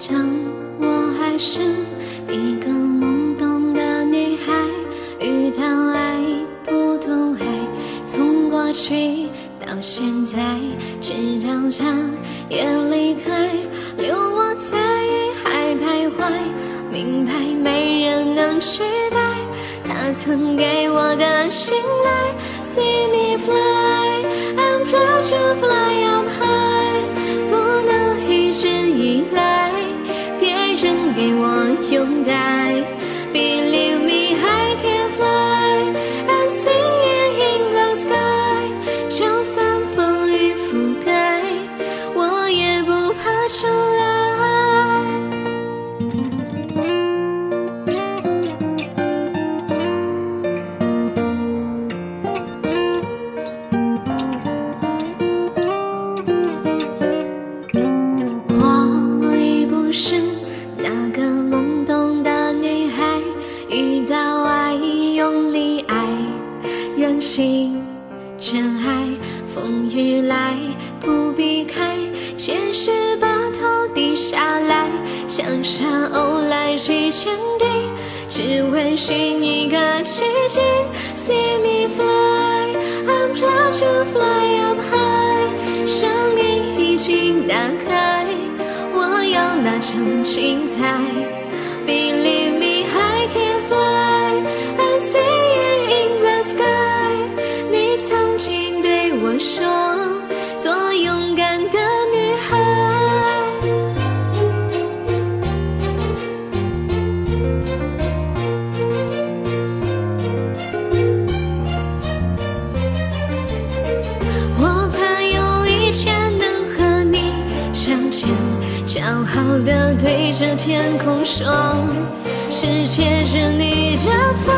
讲，我还是一个懵懂的女孩，遇到爱不懂爱。从过去到现在，直到他也离开，留我在雨海徘徊，明白没人能取代他曾给我的信赖。随。die. Believe 遇到爱用力爱，任性真爱，风雨来不避开，现实把头低下来，像沙鸥来去坚定，只为寻一个奇迹。See me fly, I'm proud to fly up high，生命已经打开。我要那场精彩。Believe 我说，做勇敢的女孩。我怕有一天能和你相见，骄傲地对着天空说，世界是你的风。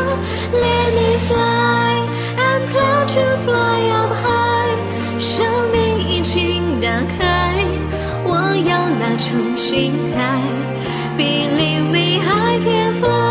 Let me fly, 重新猜 believe me i can fly